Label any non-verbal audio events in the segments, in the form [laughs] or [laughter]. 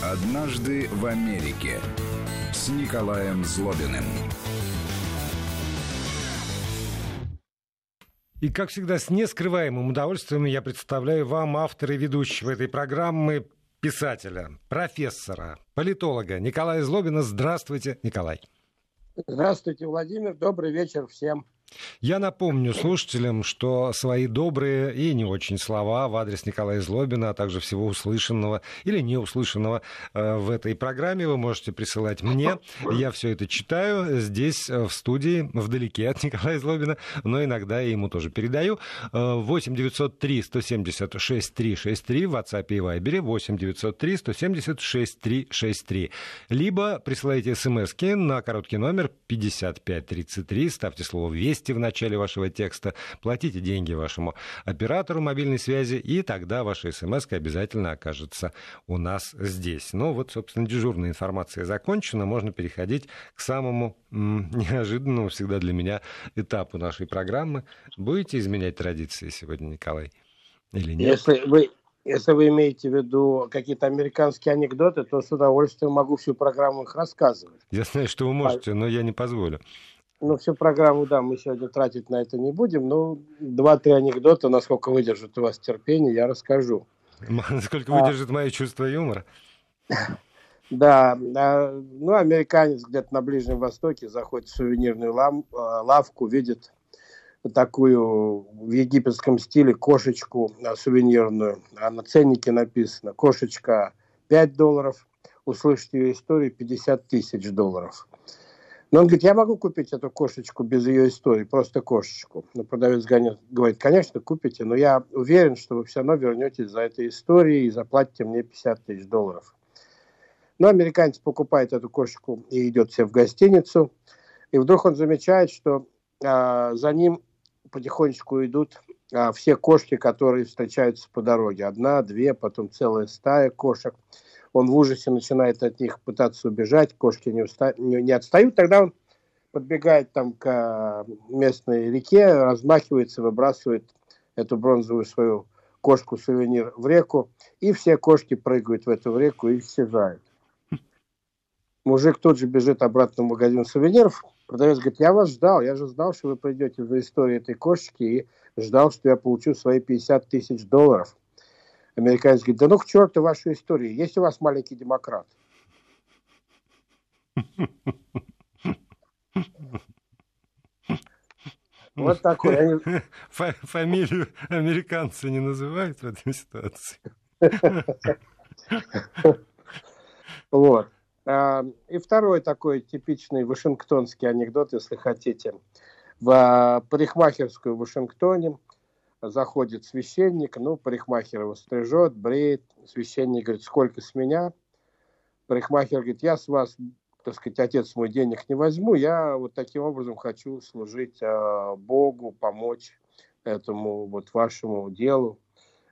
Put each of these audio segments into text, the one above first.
Однажды в Америке с Николаем Злобиным. И, как всегда, с нескрываемым удовольствием я представляю вам автора и ведущего этой программы, писателя, профессора, политолога Николая Злобина. Здравствуйте, Николай. Здравствуйте, Владимир. Добрый вечер всем. Я напомню слушателям, что свои добрые и не очень слова в адрес Николая Злобина, а также всего услышанного или неуслышанного э, в этой программе вы можете присылать мне. Я все это читаю здесь, э, в студии, вдалеке от Николая Злобина, но иногда я ему тоже передаю. 8 903 176 363 в WhatsApp и Viber 8 903 176 363. Либо присылайте смс на короткий номер 5533, ставьте слово «Весть», «Вести» в начале вашего текста, платите деньги вашему оператору мобильной связи, и тогда ваша смс обязательно окажется у нас здесь. Ну вот, собственно, дежурная информация закончена, можно переходить к самому м- [laughs] неожиданному всегда для меня этапу нашей программы. Будете изменять традиции сегодня, Николай? Или нет? Если вы, если вы имеете в виду какие-то американские анекдоты, то с удовольствием могу всю программу их рассказывать. Я знаю, что вы можете, но я не позволю. Ну, всю программу, да, мы сегодня тратить на это не будем, но два-три анекдота, насколько выдержит у вас терпение, я расскажу. [laughs] Сколько выдержит а... мое чувство юмора? [laughs] Да, ну, американец где-то на Ближнем Востоке заходит в сувенирную лам, а, лавку, видит такую в египетском стиле кошечку а, сувенирную, а на ценнике написано «Кошечка 5 долларов», услышать ее историю 50 тысяч долларов. Но он говорит, я могу купить эту кошечку без ее истории, просто кошечку. Но продавец говорит, конечно, купите, но я уверен, что вы все равно вернетесь за этой историей и заплатите мне 50 тысяч долларов. Но американец покупает эту кошечку и идет себе в гостиницу. И вдруг он замечает, что а, за ним потихонечку идут а, все кошки, которые встречаются по дороге. Одна, две, потом целая стая кошек он в ужасе начинает от них пытаться убежать, кошки не, уста... не, отстают, тогда он подбегает там к местной реке, размахивается, выбрасывает эту бронзовую свою кошку-сувенир в реку, и все кошки прыгают в эту реку и исчезают. Мужик тут же бежит обратно в магазин сувениров, продавец говорит, я вас ждал, я же знал, что вы придете за историей этой кошечки, и ждал, что я получу свои 50 тысяч долларов. Американец говорит, да ну к черту вашу историю, есть у вас маленький демократ? Вот такой. Фамилию американцы не называют в этой ситуации. Вот. А, и второй такой типичный вашингтонский анекдот, если хотите. В парикмахерскую в Вашингтоне заходит священник, ну, парикмахер его стрижет, бреет, священник говорит, сколько с меня? Парикмахер говорит, я с вас, так сказать, отец мой денег не возьму, я вот таким образом хочу служить э, Богу, помочь этому вот вашему делу.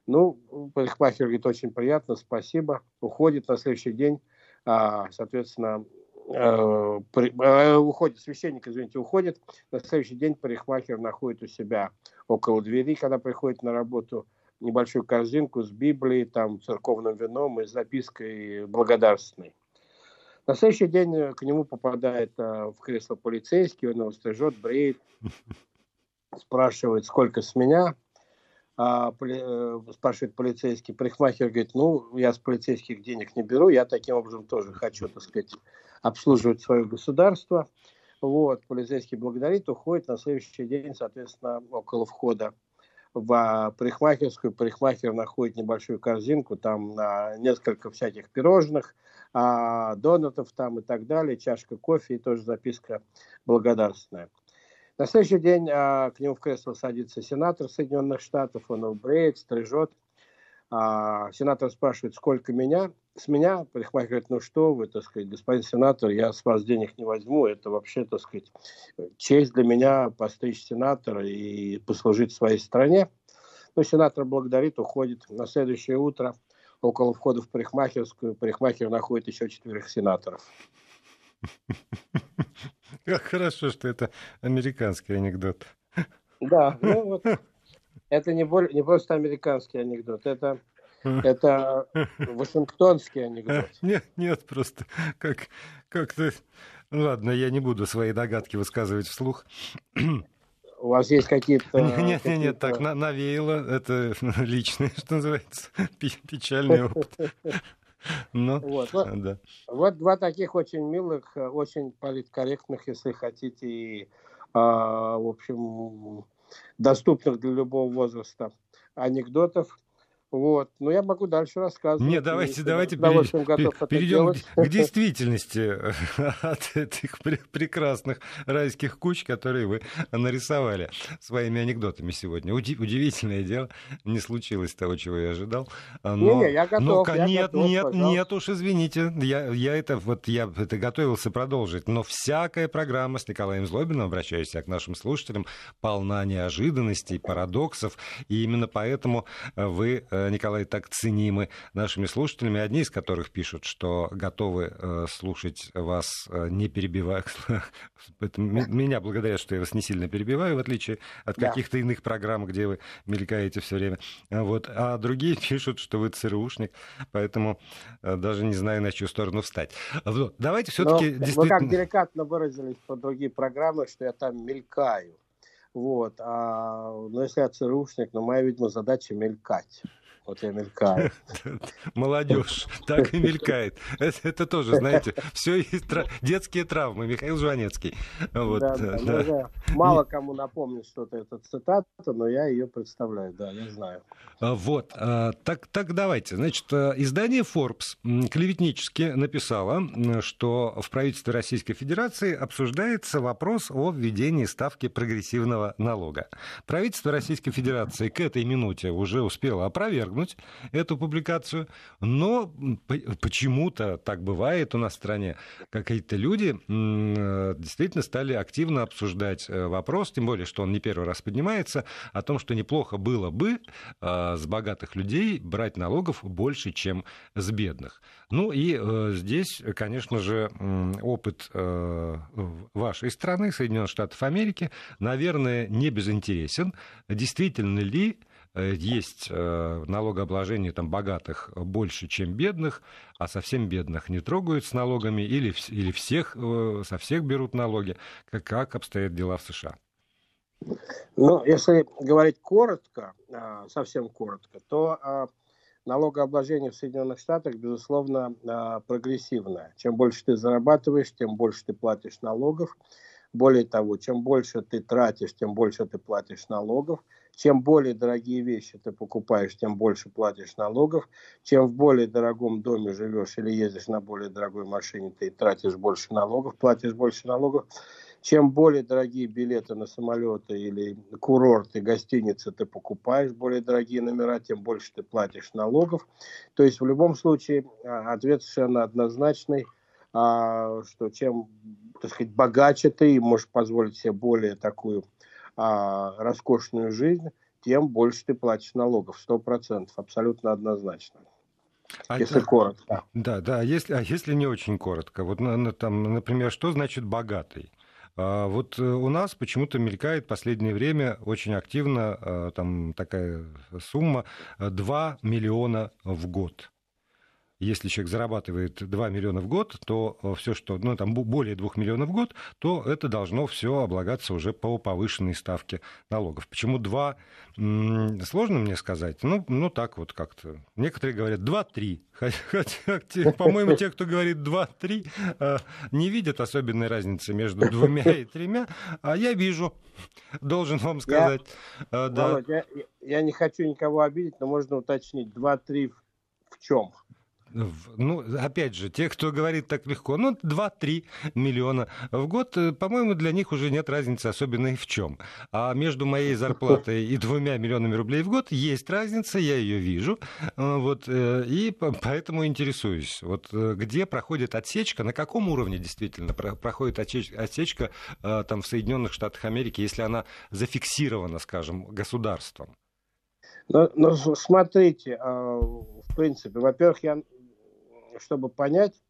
Ну, парикмахер говорит, очень приятно, спасибо. Уходит на следующий день, а, соответственно, э, э, уходит, священник, извините, уходит, на следующий день парикмахер находит у себя около двери, когда приходит на работу, небольшую корзинку с Библией, там, церковным вином и запиской благодарственной. На следующий день э, к нему попадает в кресло полицейский, он его стрижет, бреет, [laughs] спрашивает, сколько с меня, а, э, спрашивает полицейский, парикмахер говорит, ну, я с полицейских денег не беру, я таким образом тоже хочу, так сказать, обслуживать свое государство. Вот, полицейский благодарит, уходит на следующий день, соответственно, около входа в парикмахерскую. Парикмахер находит небольшую корзинку, там а, несколько всяких пирожных, а, донатов там и так далее, чашка кофе и тоже записка благодарственная. На следующий день а, к нему в кресло садится сенатор Соединенных Штатов, он его бреет, стрижет. А, сенатор спрашивает, сколько меня? С меня парикмахер говорит, ну что вы, так сказать, господин сенатор, я с вас денег не возьму, это вообще, так сказать, честь для меня постричь сенатора и послужить своей стране. Ну, сенатор благодарит, уходит. На следующее утро около входа в парикмахерскую парикмахер находит еще четверых сенаторов. [laughs] Как хорошо, что это американский анекдот. Да, ну вот. [laughs] Это не, не просто американский анекдот, это Это Вашингтонский анекдот. [laughs] Нет, нет, просто как, как-то... Ладно, я не буду свои догадки высказывать вслух. У вас есть какие-то... [laughs] Нет, нет, нет, так навеяло. Это [laughs] личное, что называется, печальный опыт. Ну, вот, вот, да. вот два таких очень милых, очень политкорректных, если хотите, и, а, в общем, доступных для любого возраста анекдотов. Вот. Но я могу дальше рассказывать. Нет, давайте, давайте перейдем, перейдем к [laughs] действительности [laughs] от этих прекрасных райских куч, которые вы нарисовали своими анекдотами сегодня. Удивительное дело, не случилось того, чего я ожидал. Но, не, не, я готов. Но, я нет, готов, нет, пожалуйста. нет уж, извините, я, я это вот я это готовился продолжить. Но всякая программа с Николаем Злобиным, обращаюсь я к нашим слушателям, полна неожиданностей, парадоксов, и именно поэтому вы э, Николай, так ценимы нашими слушателями, одни из которых пишут, что готовы э, слушать вас, э, не перебивая. [laughs] Меня благодарят, что я вас не сильно перебиваю, в отличие от каких-то иных программ, где вы мелькаете все время. Вот. А другие [laughs] пишут, что вы ЦРУшник, поэтому э, даже не знаю, на чью сторону встать. Вот. Давайте все-таки действительно... Вы как деликатно выразились по другие программы, что я там мелькаю. Вот. А, ну, если я ЦРУшник, ну, моя, видимо, задача мелькать. Вот я мелькаю. [laughs] Молодежь так и мелькает. Это, тоже, знаете, все детские травмы. Михаил Жванецкий. Вот, да, да, да. Ну, Мало кому напомнит что-то эта цитата, но я ее представляю, да, я знаю. А, вот, а, так, так давайте. Значит, э, издание Forbes клеветнически написало, что в правительстве Российской Федерации обсуждается вопрос о введении ставки прогрессивного налога. Правительство Российской Федерации к этой минуте уже успело опровергнуть опровергнуть эту публикацию, но почему-то так бывает у нас в стране. Какие-то люди действительно стали активно обсуждать э, вопрос, тем более, что он не первый раз поднимается, о том, что неплохо было бы а, с богатых людей брать налогов больше, чем с бедных. Ну и э, здесь, конечно же, опыт э, вашей страны, Соединенных Штатов Америки, наверное, не безинтересен. Действительно ли Э, есть э, налогообложение там, богатых больше, чем бедных, а совсем бедных не трогают с налогами или, или всех, э, со всех берут налоги. Как обстоят дела в США? Ну, если говорить коротко, совсем коротко, то налогообложение в Соединенных Штатах, безусловно, прогрессивное. Чем больше ты зарабатываешь, тем больше ты платишь налогов. Более того, чем больше ты тратишь, тем больше ты платишь налогов. Чем более дорогие вещи ты покупаешь, тем больше платишь налогов. Чем в более дорогом доме живешь или ездишь на более дорогой машине, ты тратишь больше налогов, платишь больше налогов. Чем более дорогие билеты на самолеты или курорты, гостиницы ты покупаешь, более дорогие номера, тем больше ты платишь налогов. То есть в любом случае а, ответ совершенно однозначный, а, что чем так сказать, богаче ты и можешь позволить себе более такую а, роскошную жизнь, тем больше ты платишь налогов. Сто процентов, абсолютно однозначно. А если это, коротко. Да, да. А если, а если не очень коротко? Вот, там, например, что значит богатый? А, вот э, у нас почему-то мелькает в последнее время очень активно а, там такая сумма 2 миллиона в год если человек зарабатывает 2 миллиона в год, то э, все, что, ну, там более 2 миллионов в год, то это должно все облагаться уже по повышенной ставке налогов. Почему 2? Сложно мне сказать. Ну, ну так вот как-то. Некоторые говорят 2-3. [laughs] Хотя, по-моему, те, кто говорит 2-3, э, не видят особенной разницы между [laughs] двумя и тремя, а я вижу, [laughs] должен вам сказать. Я, э, да. Володь, я, я не хочу никого обидеть, но можно уточнить, 2-3 в чем? Ну, опять же, те, кто говорит так легко, ну, 2-3 миллиона в год, э, по-моему, для них уже нет разницы особенной в чем. А между моей зарплатой и двумя миллионами рублей в год есть разница, я ее вижу, э, вот, э, и поэтому интересуюсь, вот где проходит отсечка, на каком уровне действительно проходит отсечка там в Соединенных Штатах Америки, если она зафиксирована, скажем, государством? Ну, ну смотрите, в принципе, во-первых, я чтобы понять,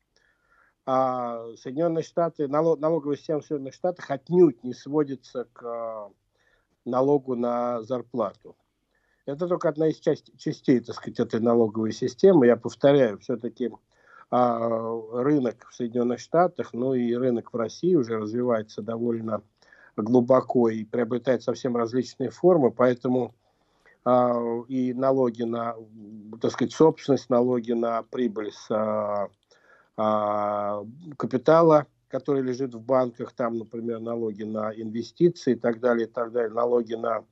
а Соединенные Штаты, налог, налоговая система в Соединенных Штатах отнюдь не сводится к налогу на зарплату. Это только одна из часть, частей, так сказать, этой налоговой системы. Я повторяю, все-таки а, рынок в Соединенных Штатах, ну и рынок в России уже развивается довольно глубоко и приобретает совсем различные формы, поэтому а, и налоги на, так сказать, собственность, налоги на прибыль с а, а, капитала, который лежит в банках, там, например, налоги на инвестиции и так далее, и так далее, налоги на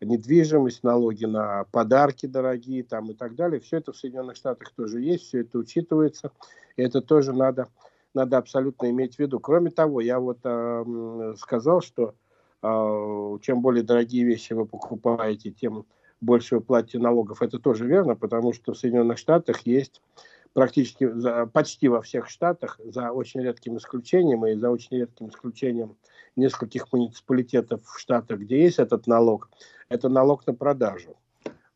недвижимость, налоги на подарки дорогие там и так далее. Все это в Соединенных Штатах тоже есть, все это учитывается. И это тоже надо, надо абсолютно иметь в виду. Кроме того, я вот э, сказал, что э, чем более дорогие вещи вы покупаете, тем больше вы платите налогов. Это тоже верно, потому что в Соединенных Штатах есть практически почти во всех штатах, за очень редким исключением, и за очень редким исключением нескольких муниципалитетов в штатах, где есть этот налог, это налог на продажу.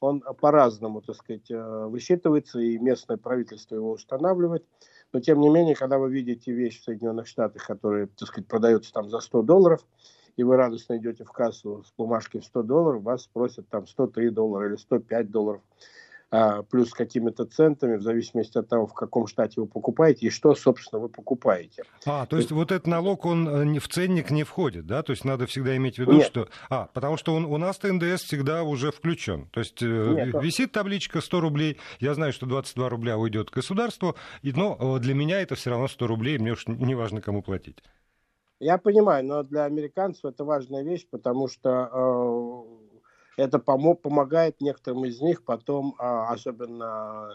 Он по-разному, так сказать, э, высчитывается, и местное правительство его устанавливает. Но, тем не менее, когда вы видите вещь в Соединенных Штатах, которая, так сказать, продается там за 100 долларов, и вы радостно идете в кассу с бумажкой в 100 долларов, вас спросят там 103 доллара или 105 долларов. А, плюс какими-то центами, в зависимости от того, в каком штате вы покупаете и что, собственно, вы покупаете. А, то есть вот этот налог, он э, в ценник не входит, да? То есть надо всегда иметь в виду, Нет. что... А, потому что он, у нас-то НДС всегда уже включен. То есть э, Нет, висит табличка 100 рублей, я знаю, что 22 рубля уйдет государству, но э, для меня это все равно 100 рублей, мне уж не важно, кому платить. Я понимаю, но для американцев это важная вещь, потому что это помо- помогает некоторым из них потом, а, особенно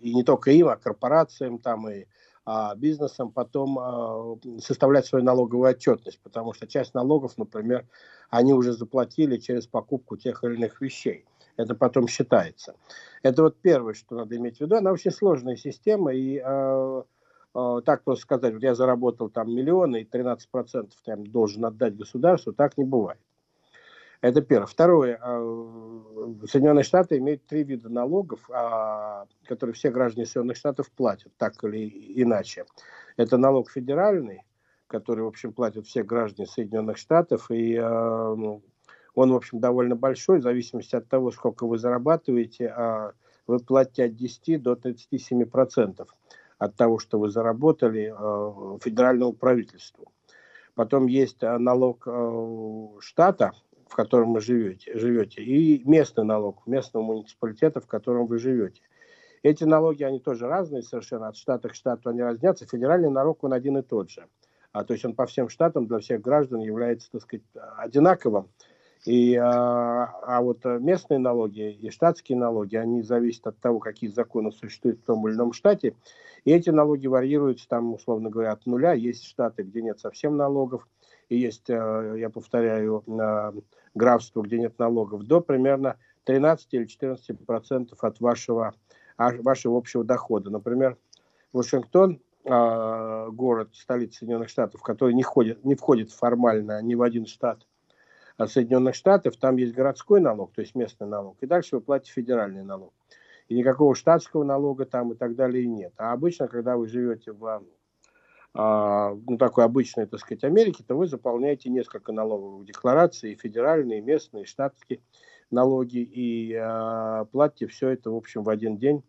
и не только им, а корпорациям там и а, бизнесам потом а, составлять свою налоговую отчетность, потому что часть налогов, например, они уже заплатили через покупку тех или иных вещей. Это потом считается. Это вот первое, что надо иметь в виду. Она очень сложная система, и э, э, так просто сказать, вот я заработал там миллионы, и 13% там должен отдать государству, так не бывает. Это первое. Второе. А, Соединенные Штаты имеют три вида налогов, а, которые все граждане Соединенных Штатов платят, так или иначе. Это налог федеральный, который, в общем, платят все граждане Соединенных Штатов, и а, ну, он, в общем, довольно большой, в зависимости от того, сколько вы зарабатываете, вы платите от 10 до 37 процентов от того, что вы заработали федеральному правительству. Потом есть налог штата, в котором вы живете, живете, и местный налог местного муниципалитета, в котором вы живете. Эти налоги, они тоже разные совершенно, от штата к штату они разнятся. Федеральный налог, он один и тот же. А, то есть он по всем штатам для всех граждан является, так сказать, одинаковым. И, а, а вот местные налоги и штатские налоги, они зависят от того, какие законы существуют в том или ином штате. И эти налоги варьируются там, условно говоря, от нуля. Есть штаты, где нет совсем налогов и есть, э, я повторяю, графство, где нет налогов, до примерно 13 или 14 процентов от вашего, а, вашего общего дохода. Например, Вашингтон, а, город, столица Соединенных Штатов, который не, ходит, не входит формально ни в один штат Соединенных Штатов, там есть городской налог, то есть местный налог, и дальше вы платите федеральный налог. И никакого штатского налога там и так далее нет. А обычно, когда вы живете в а, ну, такой обычной, так сказать, Америки, то вы заполняете несколько налоговых деклараций, федеральные, местные, штатские налоги, и э, платите все это, в общем, в один день,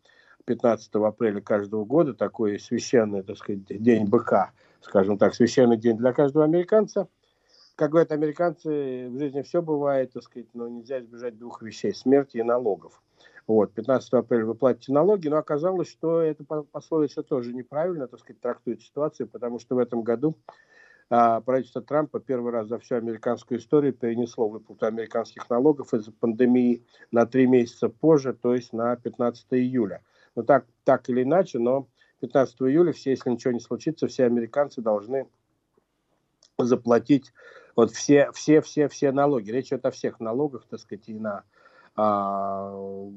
15 апреля каждого года, такой священный, так сказать, день быка, скажем так, священный день для каждого американца. Как говорят американцы, в жизни все бывает, так сказать, но нельзя избежать двух вещей – смерти и налогов. Вот, 15 апреля вы платите налоги, но оказалось, что эта пословица тоже неправильно, так сказать, трактует ситуацию, потому что в этом году а, правительство Трампа первый раз за всю американскую историю перенесло выплату американских налогов из-за пандемии на три месяца позже, то есть на 15 июля. Ну так, так или иначе, но 15 июля все, если ничего не случится, все американцы должны заплатить вот все, все, все, все налоги. Речь идет о всех налогах, так сказать, и на а,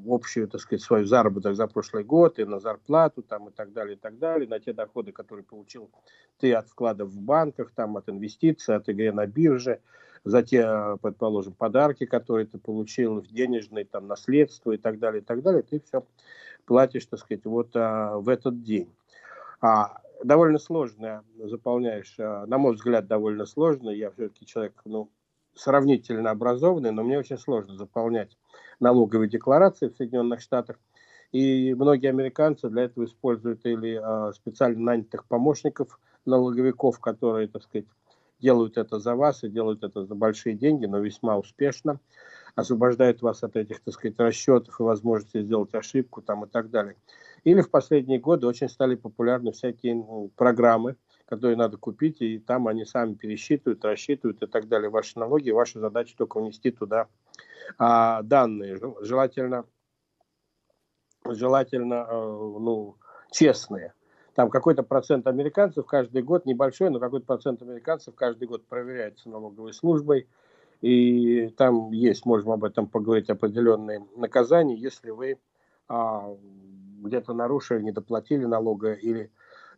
общую, так сказать, свою заработок за прошлый год и на зарплату там и так далее, и так далее, на те доходы, которые получил ты от вкладов в банках, там от инвестиций, от игры на бирже, за те, предположим, подарки, которые ты получил, денежные, там, наследство и так далее, и так далее, ты все платишь, так сказать, вот а, в этот день. А, довольно сложно заполняешь, а, на мой взгляд, довольно сложно, я все-таки человек, ну, сравнительно образованный, но мне очень сложно заполнять налоговые декларации в Соединенных Штатах. И многие американцы для этого используют или э, специально нанятых помощников налоговиков, которые, так сказать, делают это за вас и делают это за большие деньги, но весьма успешно, освобождают вас от этих, так сказать, расчетов и возможности сделать ошибку там и так далее. Или в последние годы очень стали популярны всякие ну, программы, которые надо купить, и там они сами пересчитывают, рассчитывают и так далее ваши налоги. Ваша задача только внести туда а, данные, желательно, желательно э, ну, честные. Там какой-то процент американцев каждый год, небольшой, но какой-то процент американцев каждый год проверяется налоговой службой. И там есть, можем об этом поговорить, определенные наказания, если вы а, где-то нарушили, не доплатили налога или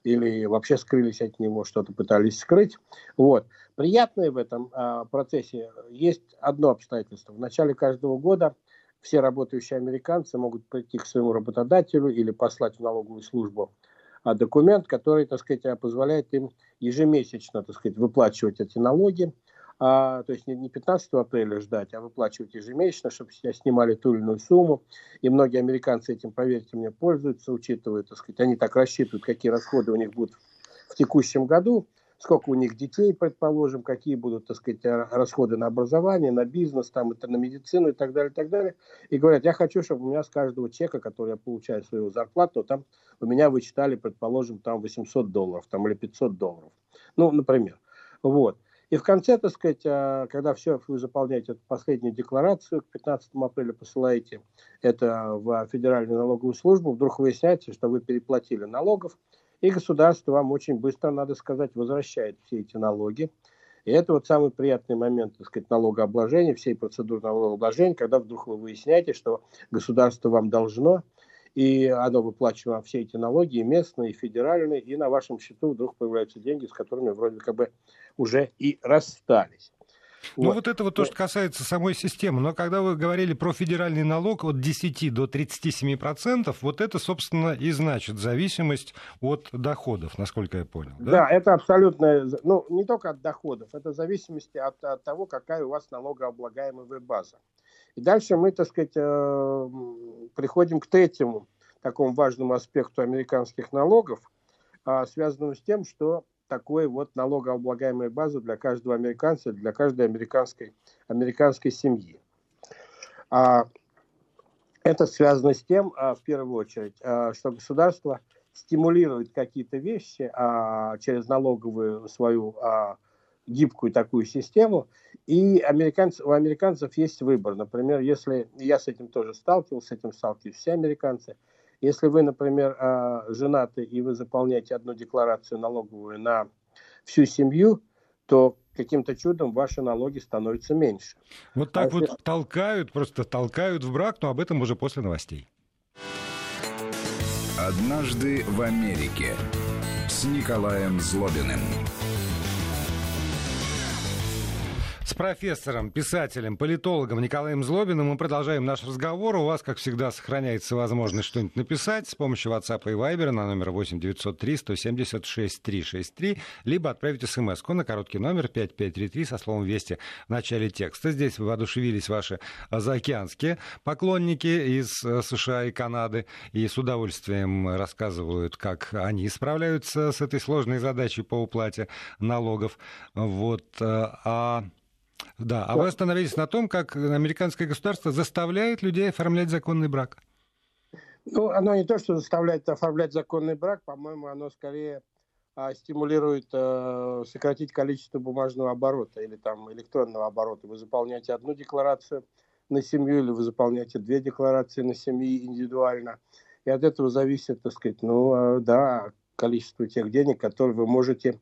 или вообще скрылись от него, что-то пытались скрыть. Вот. Приятное в этом а, процессе есть одно обстоятельство. В начале каждого года все работающие американцы могут прийти к своему работодателю или послать в налоговую службу а, документ, который, так сказать, позволяет им ежемесячно, так сказать, выплачивать эти налоги, а, то есть не, не 15 апреля ждать, а выплачивать ежемесячно, чтобы себя снимали ту или иную сумму. И многие американцы этим, поверьте мне, пользуются, учитывая, так сказать, они так рассчитывают, какие расходы у них будут в текущем году, сколько у них детей, предположим, какие будут, так сказать, расходы на образование, на бизнес, там, на медицину и так далее, и так далее. И говорят, я хочу, чтобы у меня с каждого чека, который я получаю свою зарплату, там у меня вычитали, предположим, там 800 долларов, там, или 500 долларов. Ну, например. Вот. И в конце, так сказать, а, когда все, вы заполняете эту последнюю декларацию, к 15 апреля посылаете это в Федеральную налоговую службу, вдруг выясняется, что вы переплатили налогов, и государство вам очень быстро, надо сказать, возвращает все эти налоги. И это вот самый приятный момент, так сказать, налогообложения, всей процедуры налогообложения, когда вдруг вы выясняете, что государство вам должно, и оно выплачивает вам все эти налоги, и местные, и федеральные, и на вашем счету вдруг появляются деньги, с которыми вроде как бы уже и расстались. Ну, вот. вот это вот то, что касается самой системы. Но когда вы говорили про федеральный налог от 10 до 37 процентов, вот это, собственно, и значит зависимость от доходов, насколько я понял. Да, да это абсолютно, ну, не только от доходов, это зависимость от, от того, какая у вас налогооблагаемая база. И дальше мы, так сказать, э, приходим к третьему такому важному аспекту американских налогов, а, связанному с тем, что такой вот налогооблагаемая база для каждого американца, для каждой американской, американской семьи. А, это связано с тем, а, в первую очередь, что государство стимулирует какие-то вещи через налоговую свою гибкую такую систему, и американцы, у американцев есть выбор. Например, если я с этим тоже сталкивался, с этим сталкиваются все американцы, если вы, например, а, женаты и вы заполняете одну декларацию налоговую на всю семью, то каким-то чудом ваши налоги становятся меньше. Вот так а вот если... толкают, просто толкают в брак, но об этом уже после новостей. Однажды в Америке с Николаем Злобиным. С профессором, писателем, политологом Николаем Злобиным мы продолжаем наш разговор. У вас, как всегда, сохраняется возможность что-нибудь написать с помощью WhatsApp и Viber на номер 8 903 176 363, либо отправить смс на короткий номер 5533 со словом «Вести» в начале текста. Здесь воодушевились ваши заокеанские поклонники из э, США и Канады и с удовольствием рассказывают, как они справляются с этой сложной задачей по уплате налогов. Вот. Э, а да, а вы остановились на том, как американское государство заставляет людей оформлять законный брак. Ну, оно не то, что заставляет оформлять законный брак, по-моему, оно скорее а, стимулирует а, сократить количество бумажного оборота или там электронного оборота. Вы заполняете одну декларацию на семью или вы заполняете две декларации на семьи индивидуально. И от этого зависит, так сказать, ну, а, да, количество тех денег, которые вы можете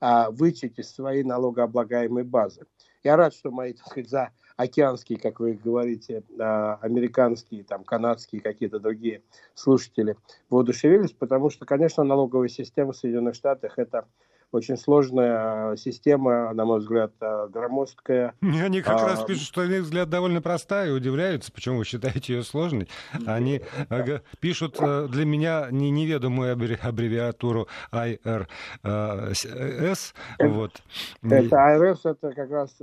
а, вычесть из своей налогооблагаемой базы. Я рад, что мои, так сказать, за океанские, как вы говорите, а, американские, там, канадские, какие-то другие слушатели воодушевились, потому что, конечно, налоговая система в Соединенных Штатах – это очень сложная система, на мой взгляд, а, громоздкая. Они как а, раз пишут, что, на их взгляд, довольно простая, и удивляются, почему вы считаете ее сложной. Они э, пишут э, для меня неведомую аббревиатуру IRS. Вот. Это IRS, это как раз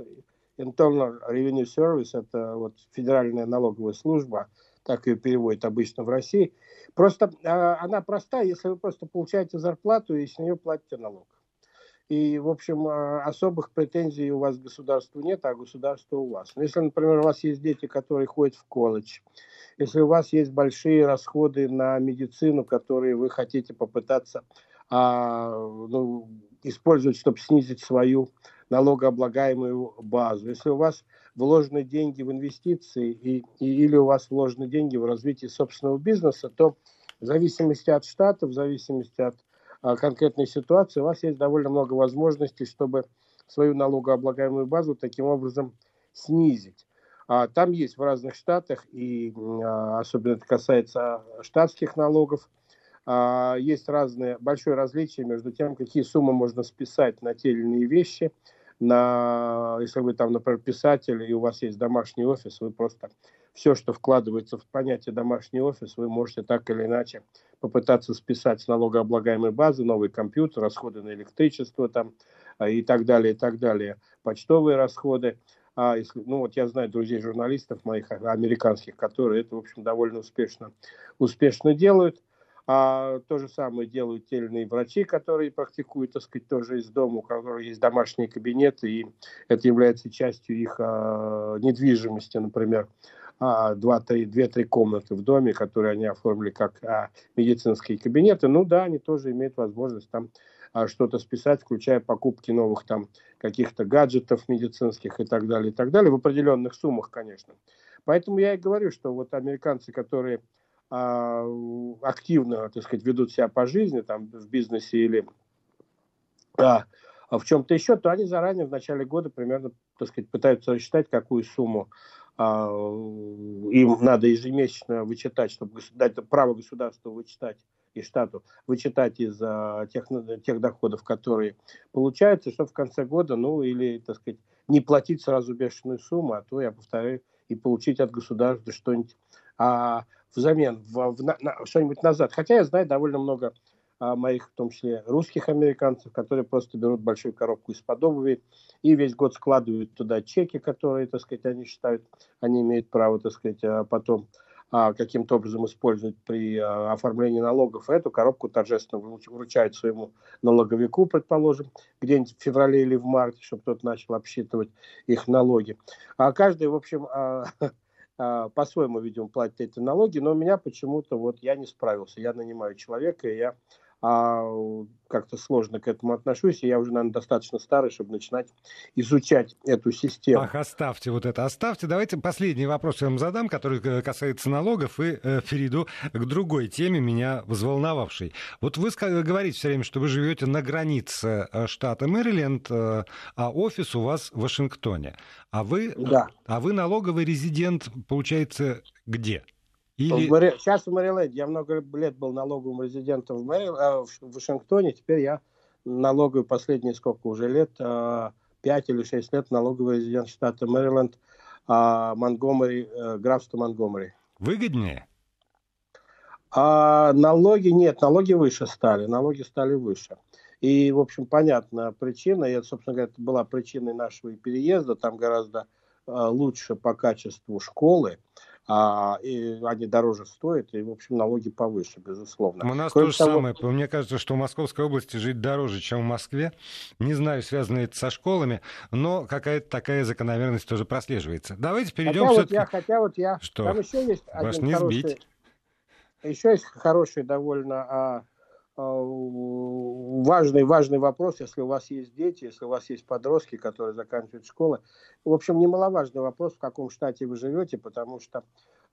Internal Revenue Service, это вот федеральная налоговая служба, так ее переводят обычно в России. Просто она простая, если вы просто получаете зарплату и с нее платите налог. И, в общем, а, особых претензий у вас к государству нет, а государство у вас. Но если, например, у вас есть дети, которые ходят в колледж, если у вас есть большие расходы на медицину, которые вы хотите попытаться а, ну, использовать, чтобы снизить свою налогооблагаемую базу. Если у вас вложены деньги в инвестиции и, и, или у вас вложены деньги в развитие собственного бизнеса, то в зависимости от штата, в зависимости от конкретной ситуации, у вас есть довольно много возможностей, чтобы свою налогооблагаемую базу таким образом снизить. А, там есть в разных штатах, и а, особенно это касается штатских налогов, а, есть разные, большое различие между тем, какие суммы можно списать на те или иные вещи – на, если вы там, например, писатель, и у вас есть домашний офис, вы просто все, что вкладывается в понятие домашний офис, вы можете так или иначе попытаться списать с налогооблагаемой базы, новый компьютер, расходы на электричество там, а, и так далее, и так далее, почтовые расходы. А если, ну вот я знаю друзей журналистов моих американских, которые это, в общем, довольно успешно, успешно делают. А то же самое делают те или иные врачи, которые практикуют, так сказать, тоже из дома, у которых есть домашние кабинеты, и это является частью их а, недвижимости, например, а, две-три комнаты в доме, которые они оформили как а, медицинские кабинеты. Ну да, они тоже имеют возможность там а, что-то списать, включая покупки новых там каких-то гаджетов медицинских и так далее, и так далее, в определенных суммах, конечно. Поэтому я и говорю, что вот американцы, которые а, активно, так сказать, ведут себя по жизни, там, в бизнесе или а, в чем-то еще, то они заранее в начале года примерно, так сказать, пытаются рассчитать, какую сумму а, им надо ежемесячно вычитать, чтобы дать право государству вычитать и штату вычитать из а, тех, тех доходов, которые получаются, чтобы в конце года, ну, или, так сказать, не платить сразу бешеную сумму, а то, я повторяю, и получить от государства что-нибудь а, взамен в, в, на, что-нибудь назад. Хотя я знаю довольно много а, моих, в том числе русских американцев, которые просто берут большую коробку из-под обуви и весь год складывают туда чеки, которые, так сказать, они считают, они имеют право, так сказать, а потом а, каким-то образом использовать при а, оформлении налогов. Эту коробку торжественно вручают своему налоговику, предположим, где-нибудь в феврале или в марте, чтобы тот начал обсчитывать их налоги. А каждый, в общем, а, А, по-своему, видимо, платят эти налоги, но у меня почему-то вот я не справился. Я нанимаю человека, и я а, как-то сложно к этому отношусь, и я уже, наверное, достаточно старый, чтобы начинать изучать эту систему. Ах, оставьте вот это, оставьте. Давайте последний вопрос я вам задам, который э, касается налогов, и э, перейду к другой теме, меня взволновавшей. Вот вы говорите все время, что вы живете на границе э, штата Мэриленд, э, а офис у вас в Вашингтоне. А вы, да. а вы налоговый резидент, получается, где? Или... В Мэри... Сейчас в Мэриленде. Я много лет был налоговым резидентом в, Мэри... а, в Вашингтоне. Теперь я налоговый последние сколько уже лет, а, пять или шесть лет налоговый резидент штата Мэриленд, а, Монгомери, э, графство Монгомери. Выгоднее? А, налоги нет, налоги выше стали, налоги стали выше. И, в общем, понятна причина, и это, собственно говоря, это была причиной нашего переезда, там гораздо а, лучше по качеству школы, а, и они дороже стоят, и, в общем, налоги повыше, безусловно. У нас Кроме то же того... самое. Мне кажется, что в Московской области жить дороже, чем в Москве. Не знаю, связано это со школами, но какая-то такая закономерность тоже прослеживается. Давайте перейдем хотя вот я, хотя вот я... Что? Там еще есть Вас один не хороший... сбить. Еще есть хороший довольно а, а, важный, важный вопрос, если у вас есть дети, если у вас есть подростки, которые заканчивают школу. В общем, немаловажный вопрос, в каком штате вы живете, потому что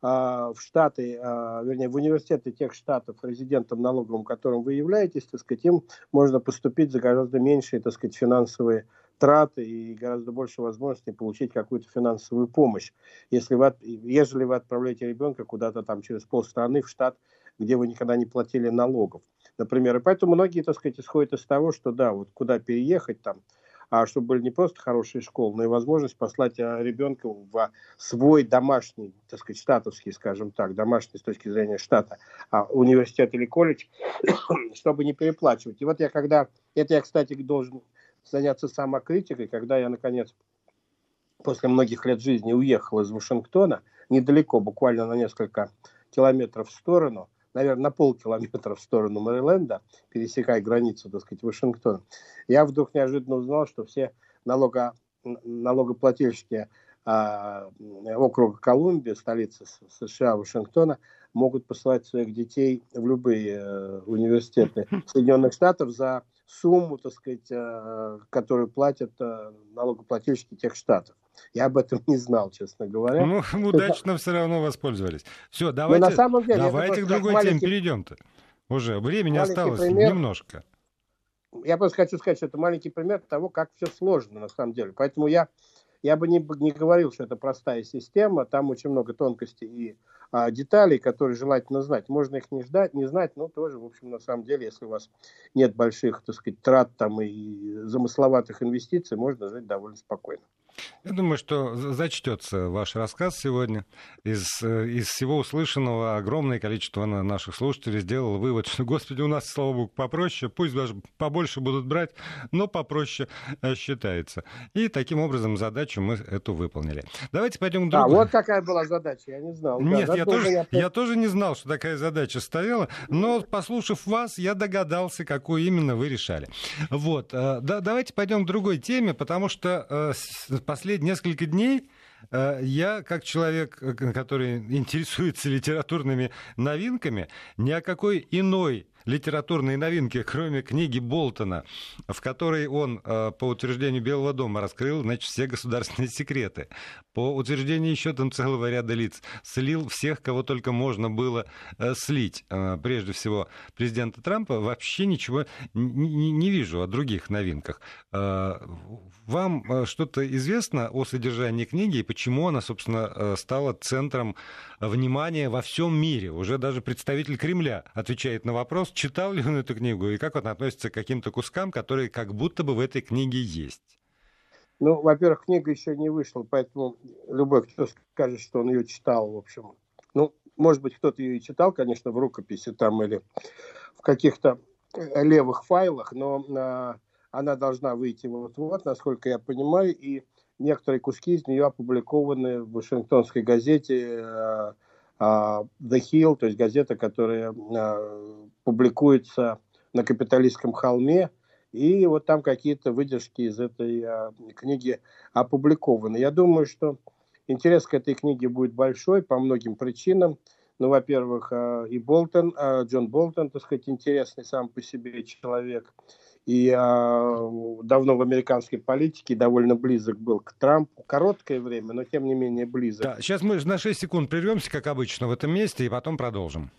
а, в штаты, а, вернее, в университеты тех штатов, резидентом налоговым, которым вы являетесь, так сказать, им можно поступить за гораздо меньшие, так сказать, финансовые траты и гораздо больше возможностей получить какую-то финансовую помощь. Если вы, ежели вы отправляете ребенка куда-то там через полстраны в штат, где вы никогда не платили налогов, например. И поэтому многие, так сказать, исходят из того, что да, вот куда переехать там, а чтобы были не просто хорошие школы, но и возможность послать а, ребенка в свой домашний, так сказать, штатовский, скажем так, домашний с точки зрения штата, а, университет или колледж, [coughs] чтобы не переплачивать. И вот я когда, это я, кстати, должен заняться самокритикой, когда я, наконец, после многих лет жизни уехал из Вашингтона, недалеко, буквально на несколько километров в сторону, наверное, на полкилометра в сторону Мэриленда, пересекая границу, так сказать, Вашингтона, я вдруг неожиданно узнал, что все налого, налогоплательщики а, округа Колумбия, столицы США, Вашингтона, могут посылать своих детей в любые э, университеты [laughs] Соединенных Штатов за сумму, так сказать, э, которую платят э, налогоплательщики тех штатов. Я об этом не знал, честно говоря. Ну, [laughs] удачно все равно воспользовались. Все, давайте, на самом деле, давайте к другой маленький... теме перейдем-то. Уже времени осталось пример. немножко. Я просто хочу сказать, что это маленький пример того, как все сложно на самом деле. Поэтому я я бы не, не говорил, что это простая система, там очень много тонкостей и а, деталей, которые желательно знать. Можно их не ждать, не знать, но тоже, в общем, на самом деле, если у вас нет больших, так сказать, трат там и замысловатых инвестиций, можно жить довольно спокойно. Я думаю, что зачтется ваш рассказ сегодня. Из, э, из всего услышанного огромное количество наших слушателей сделало вывод, что, господи, у нас, слава богу, попроще, пусть даже побольше будут брать, но попроще э, считается. И таким образом задачу мы эту выполнили. Давайте пойдем к другому. А, вот какая была задача, я не знал. Нет, да, я, тоже, я... я тоже не знал, что такая задача стояла, но, послушав вас, я догадался, какую именно вы решали. Вот, э, да, давайте пойдем к другой теме, потому что последние несколько дней э, я, как человек, э, который интересуется литературными новинками, ни о какой иной литературные новинки, кроме книги Болтона, в которой он, э, по утверждению Белого дома, раскрыл значит, все государственные секреты. По утверждению еще там целого ряда лиц, слил всех, кого только можно было э, слить. Э, прежде всего, президента Трампа вообще ничего не, не вижу о других новинках. Вам что-то известно о содержании книги и почему она, собственно, стала центром внимания во всем мире? Уже даже представитель Кремля отвечает на вопрос, читал ли он эту книгу и как он относится к каким-то кускам, которые как будто бы в этой книге есть? Ну, во-первых, книга еще не вышла, поэтому любой, кто скажет, что он ее читал, в общем, ну, может быть, кто-то ее и читал, конечно, в рукописи там или в каких-то э, левых файлах, но а, она должна выйти вот-вот, насколько я понимаю, и некоторые куски из нее опубликованы в Вашингтонской газете а, The Hill, то есть газета, которая а, публикуется на капиталистском холме, и вот там какие-то выдержки из этой а, книги опубликованы. Я думаю, что интерес к этой книге будет большой по многим причинам. Ну, во-первых, и Болтон, Джон Болтон, так сказать, интересный сам по себе человек – и а, давно в американской политике довольно близок был к Трампу. Короткое время, но тем не менее близок. Да, сейчас мы на 6 секунд прервемся, как обычно, в этом месте, и потом продолжим.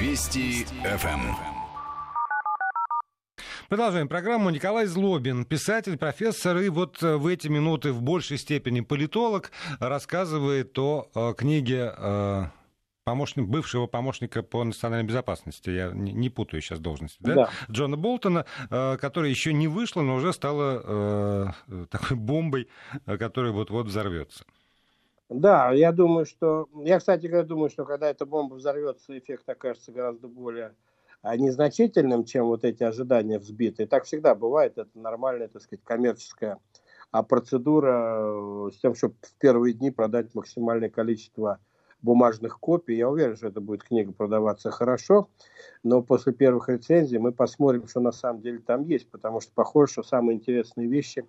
Вести ФМ. Продолжаем программу. Николай Злобин, писатель, профессор, и вот э, в эти минуты в большей степени политолог, рассказывает о, о э, книге э, помощник, бывшего помощника по национальной безопасности, я не, не путаю сейчас должности, да? да. Джона Болтона, э, которая еще не вышла, но уже стала э, [laughs] такой бомбой, э, которая вот-вот взорвется. Да, я думаю, что... Я, кстати говоря, думаю, что когда эта бомба взорвется, эффект окажется гораздо более а, незначительным, чем вот эти ожидания взбитые. Так всегда бывает, это нормальная, так сказать, коммерческая а процедура с тем, чтобы в первые дни продать максимальное количество бумажных копий. Я уверен, что эта будет книга продаваться хорошо, но после первых рецензий мы посмотрим, что на самом деле там есть, потому что похоже, что самые интересные вещи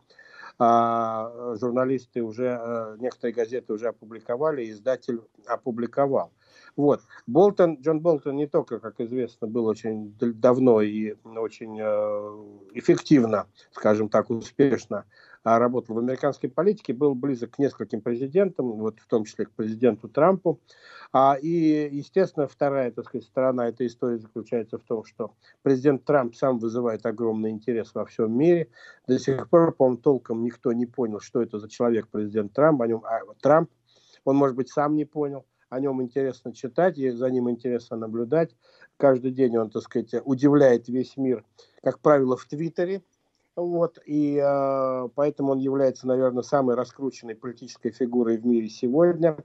а, журналисты уже, а, некоторые газеты уже опубликовали, издатель опубликовал. Вот. Болтон, Джон Болтон не только, как известно, был очень давно и очень э, эффективно, скажем так, успешно работал в американской политике, был близок к нескольким президентам, вот в том числе к президенту Трампу. А, и, естественно, вторая, так сказать, сторона этой истории заключается в том, что президент Трамп сам вызывает огромный интерес во всем мире. До сих пор, по-моему, толком никто не понял, что это за человек президент Трамп. О нем, а, Трамп, он, может быть, сам не понял. О нем интересно читать, и за ним интересно наблюдать. Каждый день он, так сказать, удивляет весь мир, как правило, в Твиттере вот, и э, поэтому он является, наверное, самой раскрученной политической фигурой в мире сегодня.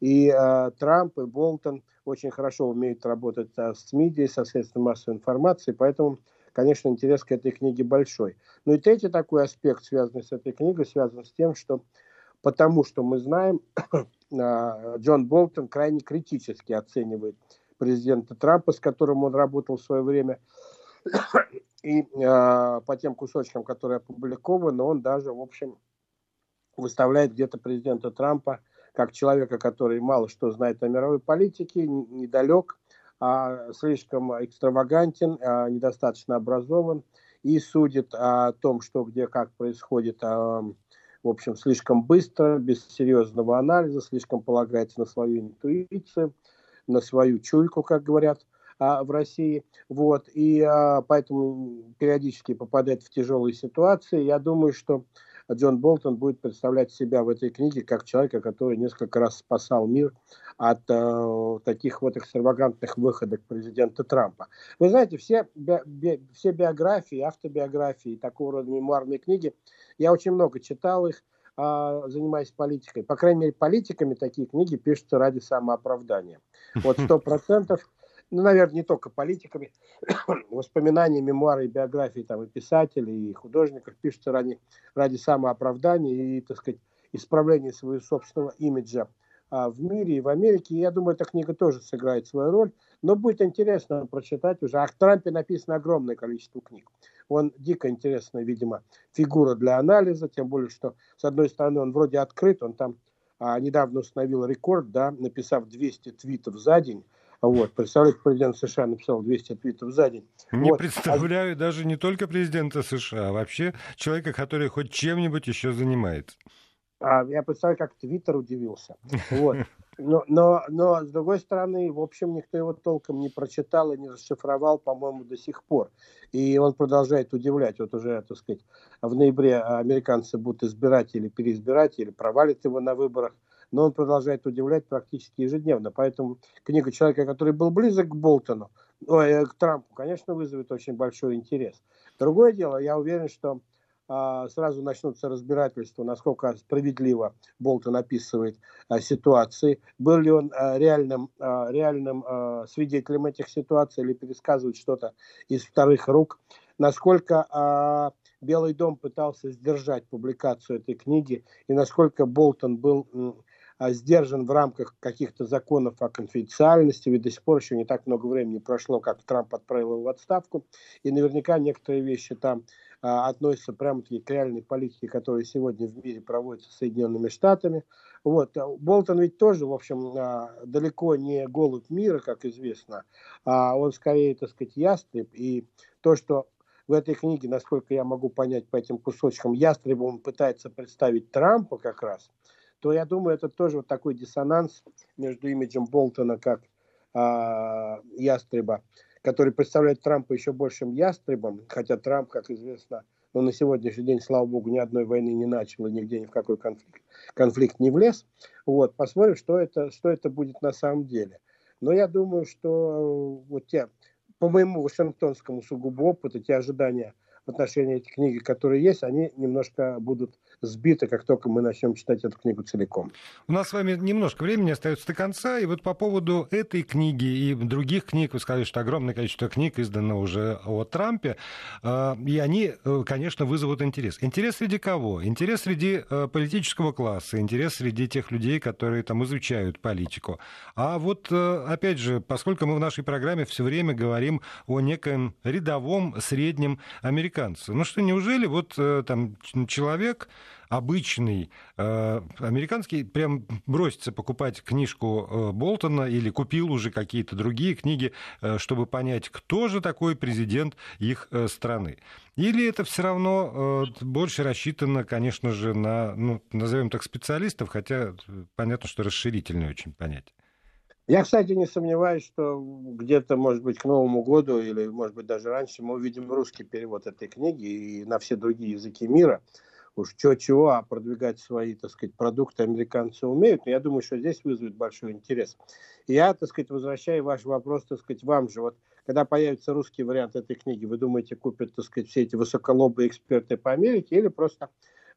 И э, Трамп и Болтон очень хорошо умеют работать э, с медиа, со средствами массовой информации, поэтому конечно, интерес к этой книге большой. Ну и третий такой аспект, связанный с этой книгой, связан с тем, что потому что мы знаем, [coughs] Джон Болтон крайне критически оценивает президента Трампа, с которым он работал в свое время, и э, по тем кусочкам, которые опубликованы, он даже, в общем, выставляет где-то президента Трампа как человека, который мало что знает о мировой политике, недалек, а слишком экстравагантен, а недостаточно образован и судит о том, что где как происходит, а, в общем, слишком быстро, без серьезного анализа, слишком полагается на свою интуицию, на свою чуйку, как говорят а, в России. Вот, и а, поэтому периодически попадает в тяжелые ситуации. Я думаю, что Джон Болтон будет представлять себя в этой книге как человека, который несколько раз спасал мир от э, таких вот экстравагантных выходок президента Трампа. Вы знаете, все, би, би, все биографии, автобиографии, такого рода мемуарные книги, я очень много читал их, э, занимаясь политикой. По крайней мере, политиками такие книги пишутся ради самооправдания. Вот сто процентов ну, наверное, не только политиками, [coughs] воспоминания, мемуары биографии там, и писателей, и художников пишутся ради, ради самооправдания и, так сказать, исправления своего собственного имиджа а, в мире и в Америке. И я думаю, эта книга тоже сыграет свою роль. Но будет интересно прочитать уже. О Трампе написано огромное количество книг. Он дико интересная, видимо, фигура для анализа, тем более, что, с одной стороны, он вроде открыт, он там а, недавно установил рекорд, да, написав 200 твитов за день, вот, представляете, президент США написал 200 твитов за день. Не вот. представляю а... даже не только президента США, а вообще человека, который хоть чем-нибудь еще занимается. А, я представляю, как Твиттер удивился. [laughs] Вот. Но, но, но, с другой стороны, в общем, никто его толком не прочитал и не расшифровал, по-моему, до сих пор. И он продолжает удивлять. Вот уже, так сказать, в ноябре американцы будут избирать или переизбирать, или провалят его на выборах но он продолжает удивлять практически ежедневно. Поэтому книга человека, который был близок к Болтону, ой, к Трампу, конечно, вызовет очень большой интерес. Другое дело, я уверен, что а, сразу начнутся разбирательства, насколько справедливо Болтон описывает а, ситуации, был ли он а, реальным, реальным свидетелем этих ситуаций или пересказывает что-то из вторых рук, насколько Белый дом пытался сдержать публикацию этой книги и насколько Болтон был сдержан в рамках каких-то законов о конфиденциальности, ведь до сих пор еще не так много времени прошло, как Трамп отправил его в отставку, и наверняка некоторые вещи там а, относятся прямо-таки к реальной политике, которая сегодня в мире проводится Соединенными Штатами. Вот. А, Болтон ведь тоже, в общем, а, далеко не голубь мира, как известно, а он скорее, так сказать, ястреб, и то, что в этой книге, насколько я могу понять по этим кусочкам, ястребом пытается представить Трампа как раз – то я думаю, это тоже вот такой диссонанс между имиджем Болтона как а, ястреба, который представляет Трампа еще большим ястребом, хотя Трамп, как известно, ну, на сегодняшний день, слава богу, ни одной войны не начал и нигде ни в какой конфликт, конфликт не влез. Вот, посмотрим, что это, что это будет на самом деле. Но я думаю, что вот те, по моему вашингтонскому сугубо опыту, те ожидания в отношении этих книг, которые есть, они немножко будут сбиты, как только мы начнем читать эту книгу целиком. У нас с вами немножко времени остается до конца, и вот по поводу этой книги и других книг, вы сказали, что огромное количество книг издано уже о Трампе, э, и они, э, конечно, вызовут интерес. Интерес среди кого? Интерес среди э, политического класса, интерес среди тех людей, которые там изучают политику. А вот, опять же, поскольку мы в нашей программе все время говорим о неком рядовом среднем американце, ну что, неужели вот там человек, обычный э, американский прям бросится покупать книжку э, Болтона или купил уже какие-то другие книги, э, чтобы понять, кто же такой президент их э, страны. Или это все равно э, больше рассчитано, конечно же, на, ну, назовем так, специалистов, хотя понятно, что расширительное очень понятие. Я, кстати, не сомневаюсь, что где-то, может быть, к Новому году или, может быть, даже раньше мы увидим русский перевод этой книги и на все другие языки мира уж чего-чего, а продвигать свои, так сказать, продукты американцы умеют, но я думаю, что здесь вызовет большой интерес. Я, так сказать, возвращаю ваш вопрос, так сказать, вам же, вот, когда появится русский вариант этой книги, вы думаете, купят, так сказать, все эти высоколобые эксперты по Америке или просто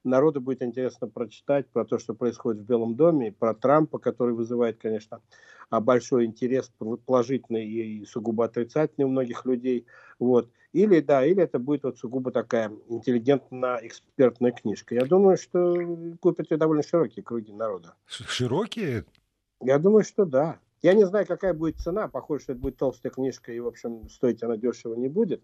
народу будет интересно прочитать про то, что происходит в Белом доме, про Трампа, который вызывает, конечно, а, большой интерес, положительный и сугубо отрицательный у многих людей. Вот. Или, да, или это будет вот сугубо такая интеллигентно-экспертная книжка. Я думаю, что купят ее довольно широкие круги народа. Широкие? Я думаю, что да. Я не знаю, какая будет цена. Похоже, что это будет толстая книжка, и, в общем, стоить она дешево не будет.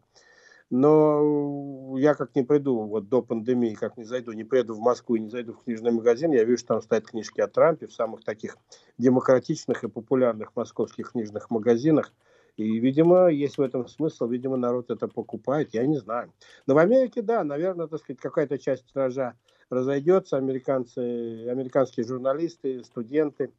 Но я как не приду вот до пандемии, как не зайду, не приеду в Москву и не зайду в книжный магазин, я вижу, что там стоят книжки о Трампе в самых таких демократичных и популярных московских книжных магазинах. И, видимо, есть в этом смысл, видимо, народ это покупает, я не знаю. Но в Америке, да, наверное, так сказать, какая-то часть тиража разойдется, американцы, американские журналисты, студенты,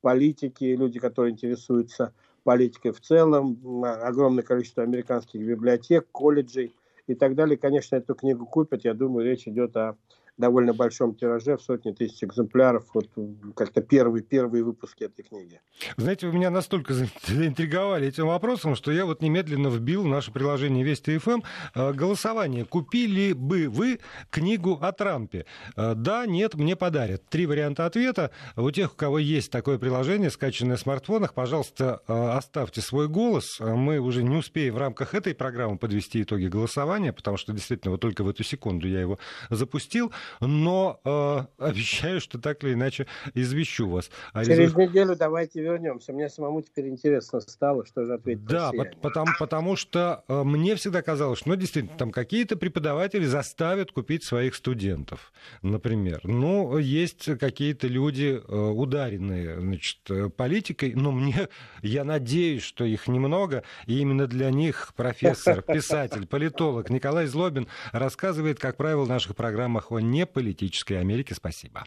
политики, люди, которые интересуются политикой в целом, огромное количество американских библиотек, колледжей и так далее. Конечно, эту книгу купят. Я думаю, речь идет о довольно большом тираже в сотни тысяч экземпляров. Вот как-то первые, первые выпуски этой книги. Знаете, вы меня настолько заинтриговали этим вопросом, что я вот немедленно вбил в наше приложение Вести ФМ э, голосование. Купили бы вы книгу о Трампе? Э, да, нет, мне подарят. Три варианта ответа. У тех, у кого есть такое приложение, скачанное в смартфонах, пожалуйста, э, оставьте свой голос. Мы уже не успеем в рамках этой программы подвести итоги голосования, потому что действительно вот только в эту секунду я его запустил но э, обещаю, что так или иначе извещу вас. А Через результ... неделю давайте вернемся. Мне самому теперь интересно стало, что же ответить. Да, потому, потому что э, мне всегда казалось, что ну, действительно там какие-то преподаватели заставят купить своих студентов, например. Ну, есть какие-то люди э, ударенные значит, э, политикой, но мне, я надеюсь, что их немного, и именно для них профессор, [laughs] писатель, политолог Николай Злобин рассказывает, как правило, в наших программах о неполитической Америке. Спасибо.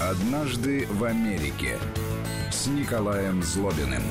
Однажды в Америке с Николаем Злобиным.